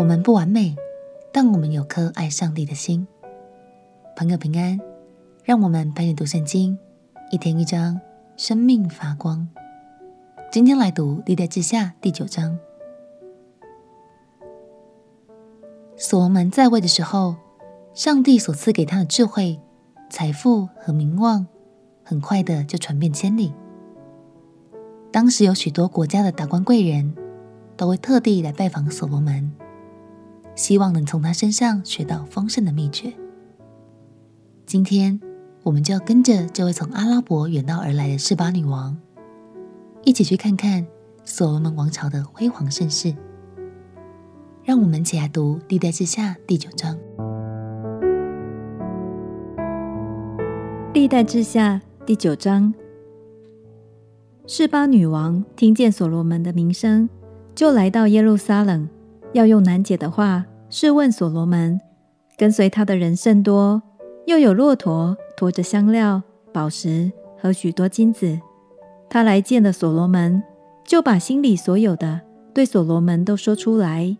我们不完美，但我们有颗爱上帝的心。朋友平安，让我们陪你读圣经，一天一章，生命发光。今天来读历代志下第九章。所罗门在位的时候，上帝所赐给他的智慧、财富和名望，很快的就传遍千里。当时有许多国家的达官贵人，都会特地来拜访所罗门，希望能从他身上学到丰盛的秘诀。今天，我们就要跟着这位从阿拉伯远道而来的示巴女王，一起去看看所罗门王朝的辉煌盛世。让我们一起来读《历代志下》第九章。《历代志下》第九章，示巴女王听见所罗门的名声，就来到耶路撒冷，要用难解的话试问所罗门。跟随他的人甚多，又有骆驼驮着香料、宝石和许多金子。他来见了所罗门，就把心里所有的对所罗门都说出来。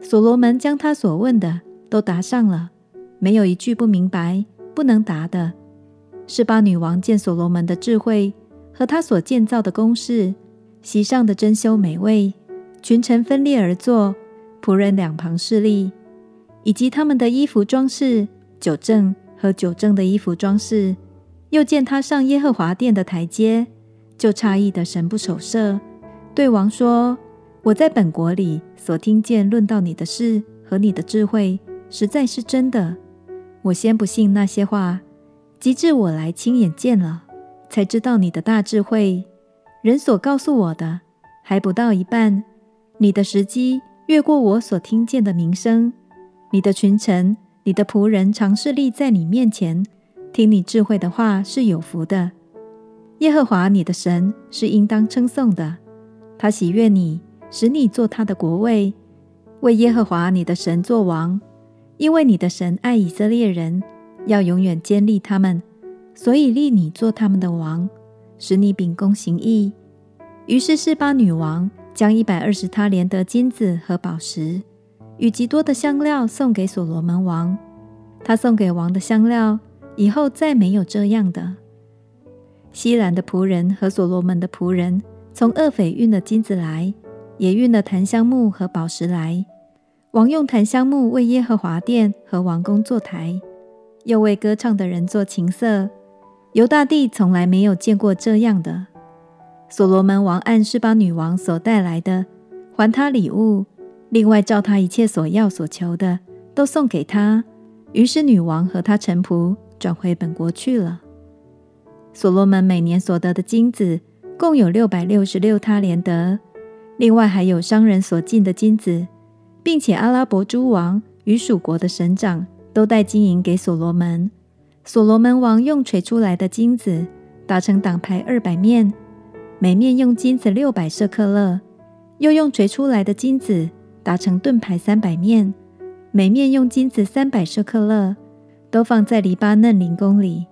所罗门将他所问的都答上了，没有一句不明白、不能答的。示巴女王见所罗门的智慧和他所建造的宫室，席上的珍馐美味，群臣分列而坐，仆人两旁侍立，以及他们的衣服装饰、酒政和酒政的衣服装饰。又见他上耶和华殿的台阶，就诧异的神不守舍，对王说。我在本国里所听见论到你的事和你的智慧，实在是真的。我先不信那些话，及至我来亲眼见了，才知道你的大智慧。人所告诉我的还不到一半，你的时机越过我所听见的名声。你的群臣、你的仆人常侍立在你面前，听你智慧的话是有福的。耶和华你的神是应当称颂的，他喜悦你。使你做他的国位，为耶和华你的神作王，因为你的神爱以色列人，要永远坚立他们，所以立你做他们的王，使你秉公行义。于是示巴女王将一百二十他连的金子和宝石，与极多的香料送给所罗门王。他送给王的香料，以后再没有这样的。希兰的仆人和所罗门的仆人从厄斐运了金子来。也运了檀香木和宝石来，王用檀香木为耶和华殿和王宫做台，又为歌唱的人做琴瑟。犹大帝从来没有见过这样的。所罗门王按示把女王所带来的，还他礼物，另外照他一切所要所求的，都送给他。于是女王和他臣仆转回本国去了。所罗门每年所得的金子，共有六百六十六他连得。另外还有商人所进的金子，并且阿拉伯诸王与属国的省长都带金银给所罗门。所罗门王用锤出来的金子打成党牌二百面，每面用金子六百舍克勒；又用锤出来的金子打成盾牌三百面，每面用金子三百舍克勒，都放在黎巴嫩灵宫里。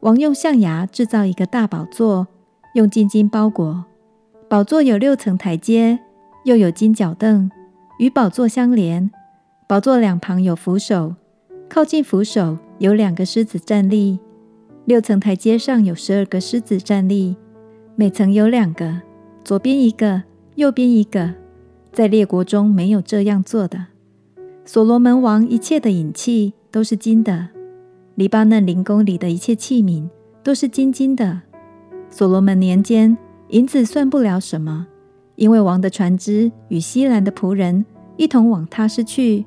王用象牙制造一个大宝座，用金金包裹。宝座有六层台阶，又有金脚凳，与宝座相连。宝座两旁有扶手，靠近扶手有两个狮子站立。六层台阶上有十二个狮子站立，每层有两个，左边一个，右边一个。在列国中没有这样做的。所罗门王一切的饮器都是金的，黎巴嫩灵宫里的一切器皿都是金金的。所罗门年间。银子算不了什么，因为王的船只与希兰的仆人一同往他施去。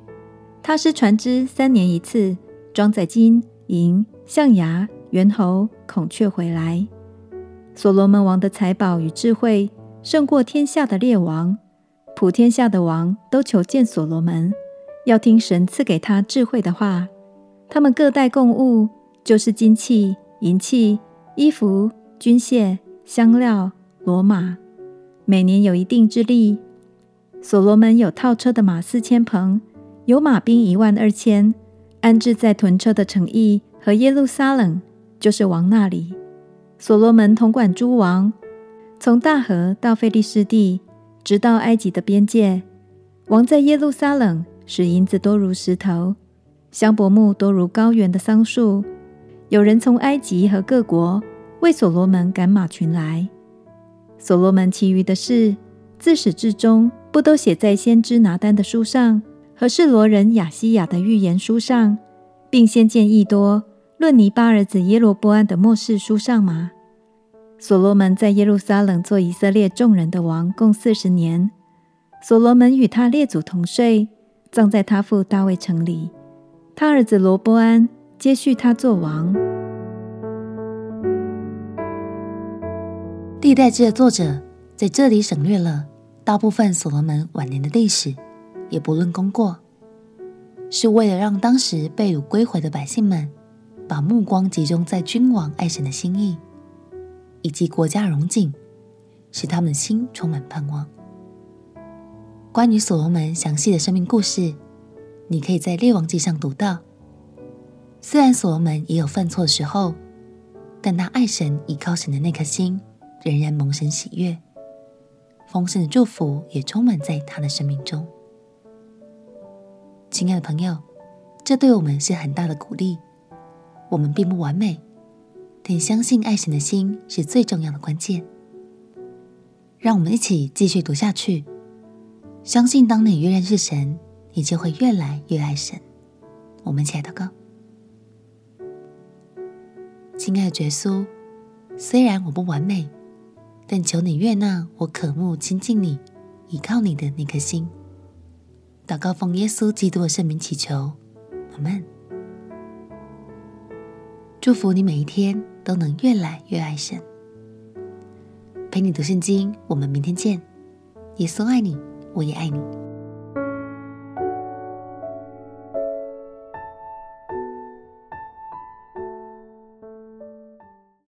他施船只三年一次，装载金银、象牙、猿猴、孔雀回来。所罗门王的财宝与智慧胜过天下的列王，普天下的王都求见所罗门，要听神赐给他智慧的话。他们各带贡物，就是金器、银器、衣服、军械、香料。骡马每年有一定之例。所罗门有套车的马四千棚，有马兵一万二千，安置在屯车的城邑和耶路撒冷，就是王那里。所罗门统管诸王，从大河到非利士地，直到埃及的边界。王在耶路撒冷使银子多如石头，香柏木多如高原的桑树。有人从埃及和各国为所罗门赶马群来。所罗门其余的事，自始至终不都写在先知拿单的书上和示罗人亚西亚的预言书上，并先见益多论尼巴儿子耶罗波安的末世书上吗？所罗门在耶路撒冷做以色列众人的王，共四十年。所罗门与他列祖同睡，葬在他父大卫城里。他儿子罗波安。接续他做王。历代志的作者在这里省略了大部分所罗门晚年的历史，也不论功过，是为了让当时被掳归回的百姓们把目光集中在君王爱神的心意，以及国家荣景，使他们的心充满盼望。关于所罗门详细的生命故事，你可以在列王记上读到。虽然所罗门也有犯错的时候，但他爱神、倚靠神的那颗心仍然蒙神喜悦，丰盛的祝福也充满在他的生命中。亲爱的朋友，这对我们是很大的鼓励。我们并不完美，但相信爱神的心是最重要的关键。让我们一起继续读下去，相信当你越认识神，你就会越来越爱神。我们一起来祷告。亲爱的耶稣，虽然我不完美，但求你悦纳我渴慕亲近你、依靠你的那颗心。祷告奉耶稣基督的圣名祈求，阿门。祝福你每一天都能越来越爱神。陪你读圣经，我们明天见。耶稣爱你，我也爱你。